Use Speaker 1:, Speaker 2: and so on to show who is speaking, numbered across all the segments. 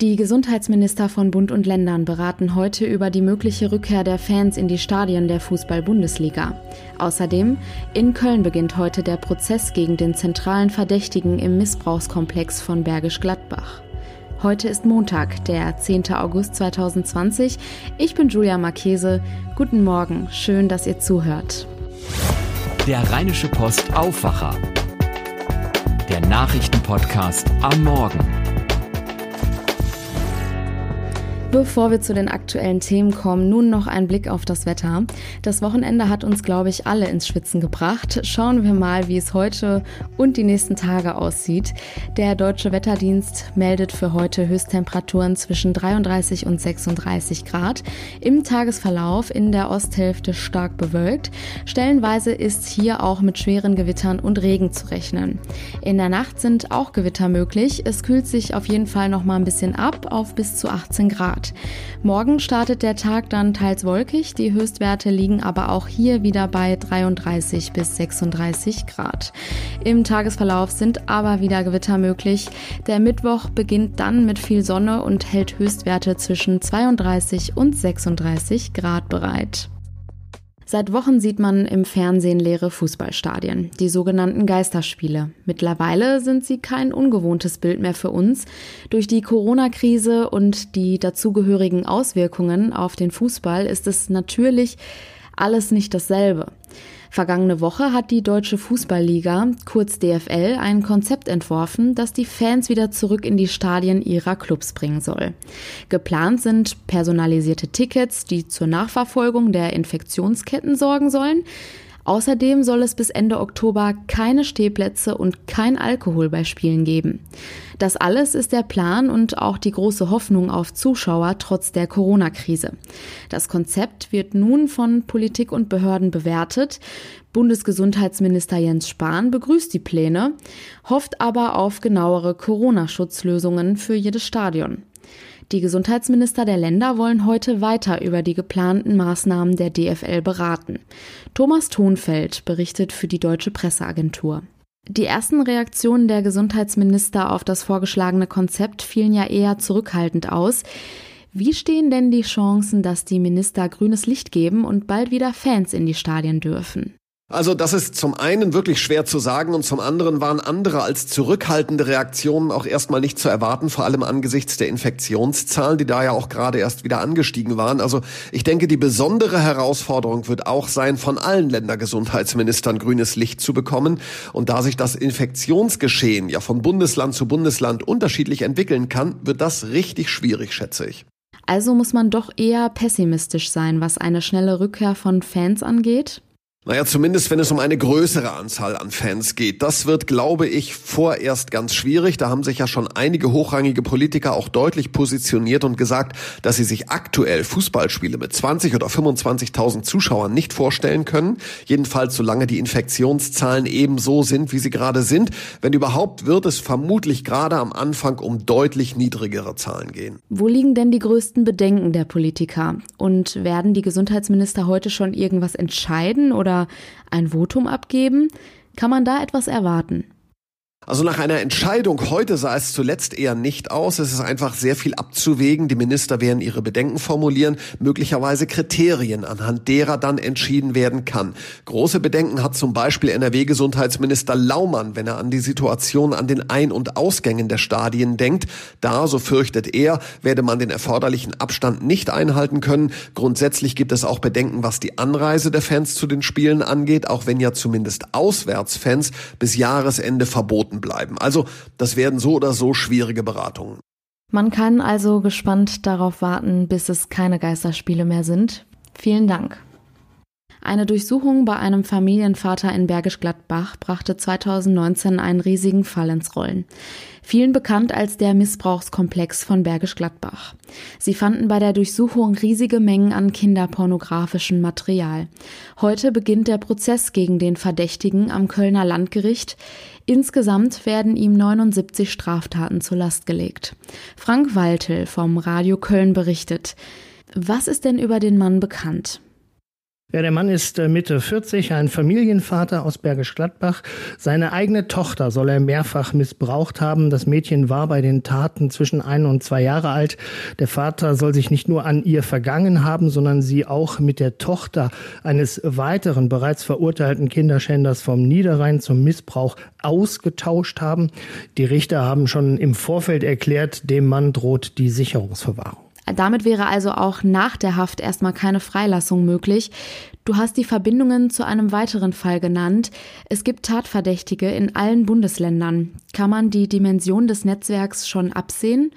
Speaker 1: Die Gesundheitsminister von Bund und Ländern beraten heute über die mögliche Rückkehr der Fans in die Stadien der Fußball-Bundesliga. Außerdem, in Köln beginnt heute der Prozess gegen den zentralen Verdächtigen im Missbrauchskomplex von Bergisch Gladbach. Heute ist Montag, der 10. August 2020. Ich bin Julia Marchese. Guten Morgen, schön, dass ihr zuhört.
Speaker 2: Der Rheinische Post Aufwacher. Der Nachrichtenpodcast am Morgen.
Speaker 1: Bevor wir zu den aktuellen Themen kommen, nun noch ein Blick auf das Wetter. Das Wochenende hat uns, glaube ich, alle ins Schwitzen gebracht. Schauen wir mal, wie es heute und die nächsten Tage aussieht. Der Deutsche Wetterdienst meldet für heute Höchsttemperaturen zwischen 33 und 36 Grad. Im Tagesverlauf in der Osthälfte stark bewölkt. Stellenweise ist hier auch mit schweren Gewittern und Regen zu rechnen. In der Nacht sind auch Gewitter möglich. Es kühlt sich auf jeden Fall noch mal ein bisschen ab auf bis zu 18 Grad. Grad. Morgen startet der Tag dann teils wolkig, die Höchstwerte liegen aber auch hier wieder bei 33 bis 36 Grad. Im Tagesverlauf sind aber wieder Gewitter möglich. Der Mittwoch beginnt dann mit viel Sonne und hält Höchstwerte zwischen 32 und 36 Grad bereit. Seit Wochen sieht man im Fernsehen leere Fußballstadien, die sogenannten Geisterspiele. Mittlerweile sind sie kein ungewohntes Bild mehr für uns. Durch die Corona-Krise und die dazugehörigen Auswirkungen auf den Fußball ist es natürlich alles nicht dasselbe. Vergangene Woche hat die Deutsche Fußballliga, kurz DFL, ein Konzept entworfen, das die Fans wieder zurück in die Stadien ihrer Clubs bringen soll. Geplant sind personalisierte Tickets, die zur Nachverfolgung der Infektionsketten sorgen sollen. Außerdem soll es bis Ende Oktober keine Stehplätze und kein Alkohol bei Spielen geben. Das alles ist der Plan und auch die große Hoffnung auf Zuschauer trotz der Corona-Krise. Das Konzept wird nun von Politik und Behörden bewertet. Bundesgesundheitsminister Jens Spahn begrüßt die Pläne, hofft aber auf genauere Corona-Schutzlösungen für jedes Stadion. Die Gesundheitsminister der Länder wollen heute weiter über die geplanten Maßnahmen der DFL beraten. Thomas Thonfeld berichtet für die Deutsche Presseagentur. Die ersten Reaktionen der Gesundheitsminister auf das vorgeschlagene Konzept fielen ja eher zurückhaltend aus. Wie stehen denn die Chancen, dass die Minister grünes Licht geben und bald wieder Fans in die Stadien dürfen?
Speaker 3: Also das ist zum einen wirklich schwer zu sagen und zum anderen waren andere als zurückhaltende Reaktionen auch erstmal nicht zu erwarten, vor allem angesichts der Infektionszahlen, die da ja auch gerade erst wieder angestiegen waren. Also ich denke, die besondere Herausforderung wird auch sein, von allen Ländergesundheitsministern grünes Licht zu bekommen. Und da sich das Infektionsgeschehen ja von Bundesland zu Bundesland unterschiedlich entwickeln kann, wird das richtig schwierig, schätze ich.
Speaker 1: Also muss man doch eher pessimistisch sein, was eine schnelle Rückkehr von Fans angeht?
Speaker 3: Naja, zumindest wenn es um eine größere Anzahl an Fans geht. Das wird, glaube ich, vorerst ganz schwierig. Da haben sich ja schon einige hochrangige Politiker auch deutlich positioniert und gesagt, dass sie sich aktuell Fußballspiele mit 20 oder 25.000 Zuschauern nicht vorstellen können. Jedenfalls solange die Infektionszahlen ebenso sind, wie sie gerade sind. Wenn überhaupt, wird es vermutlich gerade am Anfang um deutlich niedrigere Zahlen gehen.
Speaker 1: Wo liegen denn die größten Bedenken der Politiker? Und werden die Gesundheitsminister heute schon irgendwas entscheiden oder oder ein Votum abgeben? Kann man da etwas erwarten?
Speaker 3: Also nach einer Entscheidung heute sah es zuletzt eher nicht aus. Es ist einfach sehr viel abzuwägen. Die Minister werden ihre Bedenken formulieren, möglicherweise Kriterien, anhand derer dann entschieden werden kann. Große Bedenken hat zum Beispiel NRW-Gesundheitsminister Laumann, wenn er an die Situation an den Ein- und Ausgängen der Stadien denkt. Da, so fürchtet er, werde man den erforderlichen Abstand nicht einhalten können. Grundsätzlich gibt es auch Bedenken, was die Anreise der Fans zu den Spielen angeht, auch wenn ja zumindest Auswärtsfans bis Jahresende verboten verboten bleiben. Also das werden so oder so schwierige Beratungen.
Speaker 1: Man kann also gespannt darauf warten, bis es keine Geisterspiele mehr sind. Vielen Dank. Eine Durchsuchung bei einem Familienvater in Bergisch Gladbach brachte 2019 einen riesigen Fall ins Rollen. Vielen bekannt als der Missbrauchskomplex von Bergisch Gladbach. Sie fanden bei der Durchsuchung riesige Mengen an kinderpornografischem Material. Heute beginnt der Prozess gegen den Verdächtigen am Kölner Landgericht. Insgesamt werden ihm 79 Straftaten zur Last gelegt. Frank Waltel vom Radio Köln berichtet. Was ist denn über den Mann bekannt?
Speaker 4: Ja, der Mann ist äh, Mitte 40, ein Familienvater aus Bergisch Gladbach. Seine eigene Tochter soll er mehrfach missbraucht haben. Das Mädchen war bei den Taten zwischen ein und zwei Jahre alt. Der Vater soll sich nicht nur an ihr vergangen haben, sondern sie auch mit der Tochter eines weiteren bereits verurteilten Kinderschänders vom Niederrhein zum Missbrauch ausgetauscht haben. Die Richter haben schon im Vorfeld erklärt, dem Mann droht die Sicherungsverwahrung.
Speaker 1: Damit wäre also auch nach der Haft erstmal keine Freilassung möglich. Du hast die Verbindungen zu einem weiteren Fall genannt. Es gibt Tatverdächtige in allen Bundesländern. Kann man die Dimension des Netzwerks schon absehen?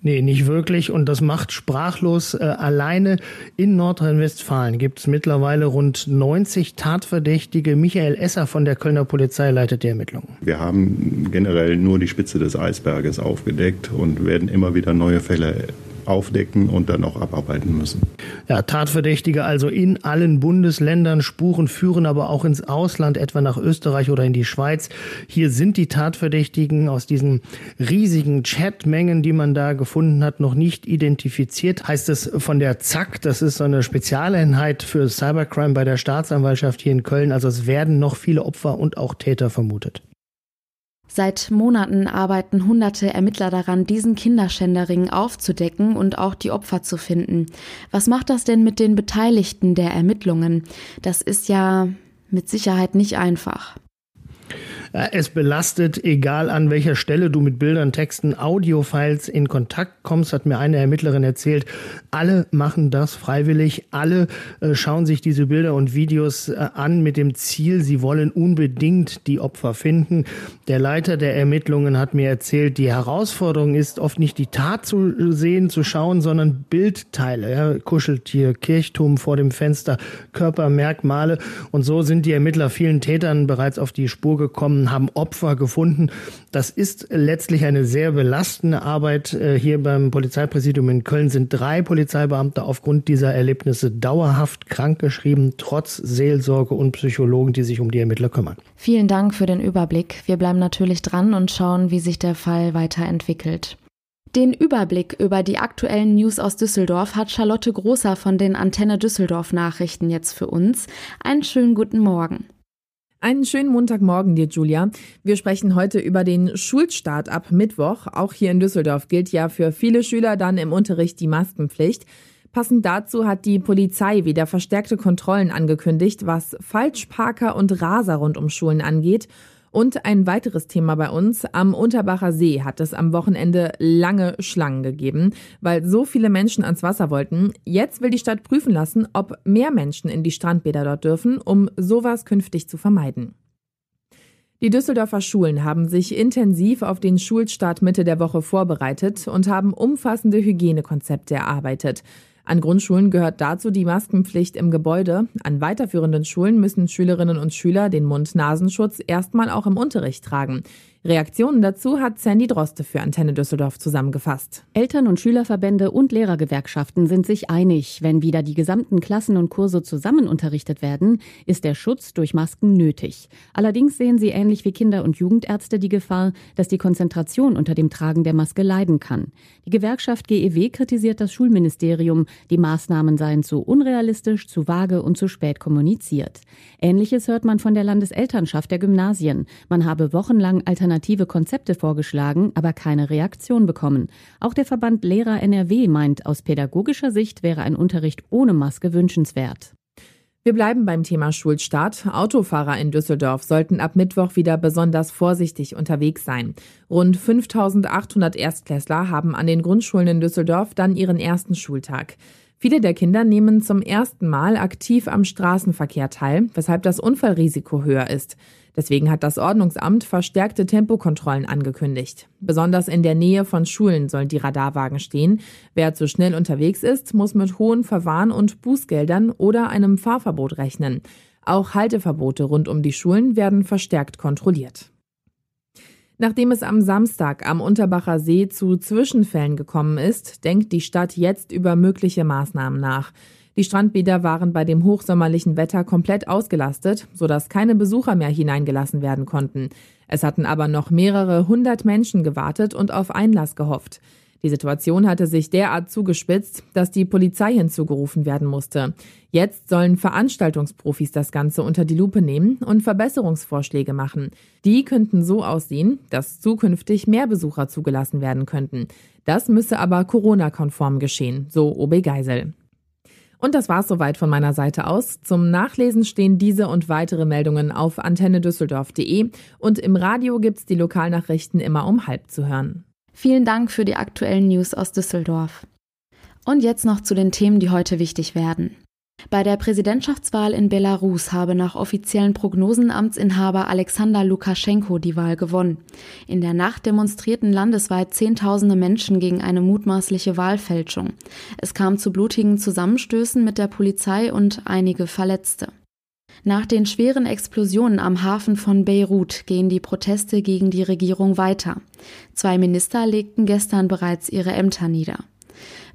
Speaker 4: Nee, nicht wirklich. Und das macht sprachlos. Äh, alleine in Nordrhein-Westfalen gibt es mittlerweile rund 90 Tatverdächtige. Michael Esser von der Kölner Polizei leitet die Ermittlungen.
Speaker 5: Wir haben generell nur die Spitze des Eisberges aufgedeckt und werden immer wieder neue Fälle aufdecken und dann auch abarbeiten müssen.
Speaker 4: Ja, Tatverdächtige also in allen Bundesländern. Spuren führen aber auch ins Ausland, etwa nach Österreich oder in die Schweiz. Hier sind die Tatverdächtigen aus diesen riesigen Chatmengen, die man da gefunden hat, noch nicht identifiziert. Heißt es von der ZAK, das ist so eine Spezialeinheit für Cybercrime bei der Staatsanwaltschaft hier in Köln. Also es werden noch viele Opfer und auch Täter vermutet.
Speaker 1: Seit Monaten arbeiten hunderte Ermittler daran, diesen Kinderschänderring aufzudecken und auch die Opfer zu finden. Was macht das denn mit den Beteiligten der Ermittlungen? Das ist ja mit Sicherheit nicht einfach.
Speaker 4: Es belastet, egal an welcher Stelle du mit Bildern, Texten, Audiofiles in Kontakt kommst, hat mir eine Ermittlerin erzählt. Alle machen das freiwillig. Alle äh, schauen sich diese Bilder und Videos äh, an mit dem Ziel, sie wollen unbedingt die Opfer finden. Der Leiter der Ermittlungen hat mir erzählt, die Herausforderung ist oft nicht die Tat zu sehen, zu schauen, sondern Bildteile. Ja, Kuscheltier, Kirchturm vor dem Fenster, Körpermerkmale. Und so sind die Ermittler vielen Tätern bereits auf die Spur gekommen gekommen, haben Opfer gefunden. Das ist letztlich eine sehr belastende Arbeit. Äh, hier beim Polizeipräsidium in Köln sind drei Polizeibeamte aufgrund dieser Erlebnisse dauerhaft krankgeschrieben, trotz Seelsorge und Psychologen, die sich um die Ermittler kümmern.
Speaker 1: Vielen Dank für den Überblick. Wir bleiben natürlich dran und schauen, wie sich der Fall weiterentwickelt. Den Überblick über die aktuellen News aus Düsseldorf hat Charlotte Großer von den Antenne Düsseldorf Nachrichten jetzt für uns. Einen schönen guten Morgen.
Speaker 6: Einen schönen Montagmorgen dir, Julia. Wir sprechen heute über den Schulstart ab Mittwoch. Auch hier in Düsseldorf gilt ja für viele Schüler dann im Unterricht die Maskenpflicht. Passend dazu hat die Polizei wieder verstärkte Kontrollen angekündigt, was Falschparker und Raser rund um Schulen angeht. Und ein weiteres Thema bei uns. Am Unterbacher See hat es am Wochenende lange Schlangen gegeben, weil so viele Menschen ans Wasser wollten. Jetzt will die Stadt prüfen lassen, ob mehr Menschen in die Strandbäder dort dürfen, um sowas künftig zu vermeiden. Die Düsseldorfer Schulen haben sich intensiv auf den Schulstart Mitte der Woche vorbereitet und haben umfassende Hygienekonzepte erarbeitet. An Grundschulen gehört dazu die Maskenpflicht im Gebäude. An weiterführenden Schulen müssen Schülerinnen und Schüler den Mund-Nasenschutz erstmal auch im Unterricht tragen. Reaktionen dazu hat Sandy Droste für Antenne Düsseldorf zusammengefasst.
Speaker 7: Eltern- und Schülerverbände und Lehrergewerkschaften sind sich einig, wenn wieder die gesamten Klassen und Kurse zusammen unterrichtet werden, ist der Schutz durch Masken nötig. Allerdings sehen sie ähnlich wie Kinder- und Jugendärzte die Gefahr, dass die Konzentration unter dem Tragen der Maske leiden kann. Die Gewerkschaft GEW kritisiert das Schulministerium, die Maßnahmen seien zu unrealistisch, zu vage und zu spät kommuniziert. Ähnliches hört man von der Landeselternschaft der Gymnasien. Man habe wochenlang alternative alternative Konzepte vorgeschlagen, aber keine Reaktion bekommen. Auch der Verband Lehrer NRW meint, aus pädagogischer Sicht wäre ein Unterricht ohne Maske wünschenswert.
Speaker 6: Wir bleiben beim Thema Schulstart. Autofahrer in Düsseldorf sollten ab Mittwoch wieder besonders vorsichtig unterwegs sein. Rund 5800 Erstklässler haben an den Grundschulen in Düsseldorf dann ihren ersten Schultag. Viele der Kinder nehmen zum ersten Mal aktiv am Straßenverkehr teil, weshalb das Unfallrisiko höher ist. Deswegen hat das Ordnungsamt verstärkte Tempokontrollen angekündigt. Besonders in der Nähe von Schulen sollen die Radarwagen stehen. Wer zu schnell unterwegs ist, muss mit hohen Verwarn- und Bußgeldern oder einem Fahrverbot rechnen. Auch Halteverbote rund um die Schulen werden verstärkt kontrolliert. Nachdem es am Samstag am Unterbacher See zu Zwischenfällen gekommen ist, denkt die Stadt jetzt über mögliche Maßnahmen nach. Die Strandbäder waren bei dem hochsommerlichen Wetter komplett ausgelastet, sodass keine Besucher mehr hineingelassen werden konnten. Es hatten aber noch mehrere hundert Menschen gewartet und auf Einlass gehofft. Die Situation hatte sich derart zugespitzt, dass die Polizei hinzugerufen werden musste. Jetzt sollen Veranstaltungsprofis das Ganze unter die Lupe nehmen und Verbesserungsvorschläge machen. Die könnten so aussehen, dass zukünftig mehr Besucher zugelassen werden könnten. Das müsse aber Corona-konform geschehen, so OB Geisel. Und das war's soweit von meiner Seite aus. Zum Nachlesen stehen diese und weitere Meldungen auf antennedüsseldorf.de und im Radio gibt's die Lokalnachrichten immer um halb zu hören.
Speaker 1: Vielen Dank für die aktuellen News aus Düsseldorf. Und jetzt noch zu den Themen, die heute wichtig werden. Bei der Präsidentschaftswahl in Belarus habe nach offiziellen Prognosen Amtsinhaber Alexander Lukaschenko die Wahl gewonnen. In der Nacht demonstrierten landesweit Zehntausende Menschen gegen eine mutmaßliche Wahlfälschung. Es kam zu blutigen Zusammenstößen mit der Polizei und einige Verletzte. Nach den schweren Explosionen am Hafen von Beirut gehen die Proteste gegen die Regierung weiter. Zwei Minister legten gestern bereits ihre Ämter nieder.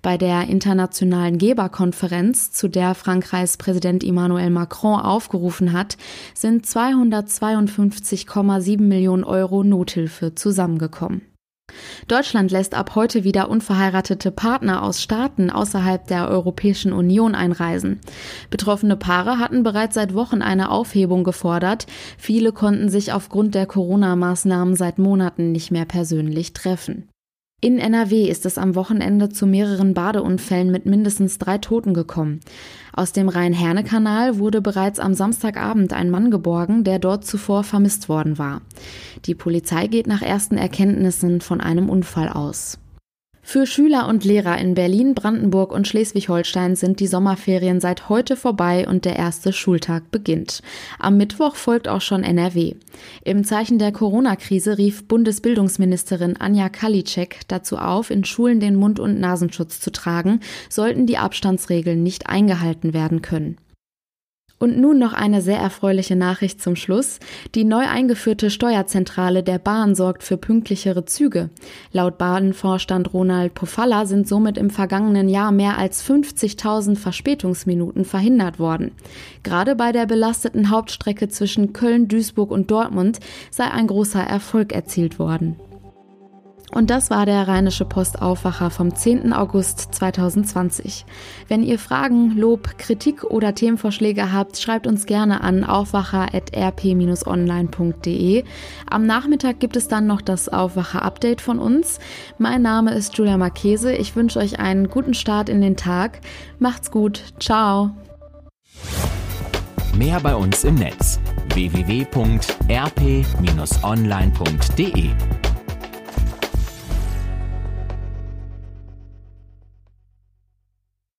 Speaker 1: Bei der internationalen Geberkonferenz, zu der Frankreichs Präsident Emmanuel Macron aufgerufen hat, sind 252,7 Millionen Euro Nothilfe zusammengekommen. Deutschland lässt ab heute wieder unverheiratete Partner aus Staaten außerhalb der Europäischen Union einreisen. Betroffene Paare hatten bereits seit Wochen eine Aufhebung gefordert. Viele konnten sich aufgrund der Corona-Maßnahmen seit Monaten nicht mehr persönlich treffen. In NRW ist es am Wochenende zu mehreren Badeunfällen mit mindestens drei Toten gekommen. Aus dem Rhein-Herne-Kanal wurde bereits am Samstagabend ein Mann geborgen, der dort zuvor vermisst worden war. Die Polizei geht nach ersten Erkenntnissen von einem Unfall aus. Für Schüler und Lehrer in Berlin, Brandenburg und Schleswig-Holstein sind die Sommerferien seit heute vorbei und der erste Schultag beginnt. Am Mittwoch folgt auch schon NRW. Im Zeichen der Corona-Krise rief Bundesbildungsministerin Anja Kalitschek dazu auf, in Schulen den Mund- und Nasenschutz zu tragen, sollten die Abstandsregeln nicht eingehalten werden können. Und nun noch eine sehr erfreuliche Nachricht zum Schluss. Die neu eingeführte Steuerzentrale der Bahn sorgt für pünktlichere Züge. Laut Bahnvorstand Ronald Pofalla sind somit im vergangenen Jahr mehr als 50.000 Verspätungsminuten verhindert worden. Gerade bei der belasteten Hauptstrecke zwischen Köln, Duisburg und Dortmund sei ein großer Erfolg erzielt worden. Und das war der Rheinische Post Aufwacher vom 10. August 2020. Wenn ihr Fragen, Lob, Kritik oder Themenvorschläge habt, schreibt uns gerne an aufwacher.rp-online.de. Am Nachmittag gibt es dann noch das Aufwacher-Update von uns. Mein Name ist Julia Marchese. Ich wünsche euch einen guten Start in den Tag. Macht's gut. Ciao.
Speaker 2: Mehr bei uns im Netz www.rp-online.de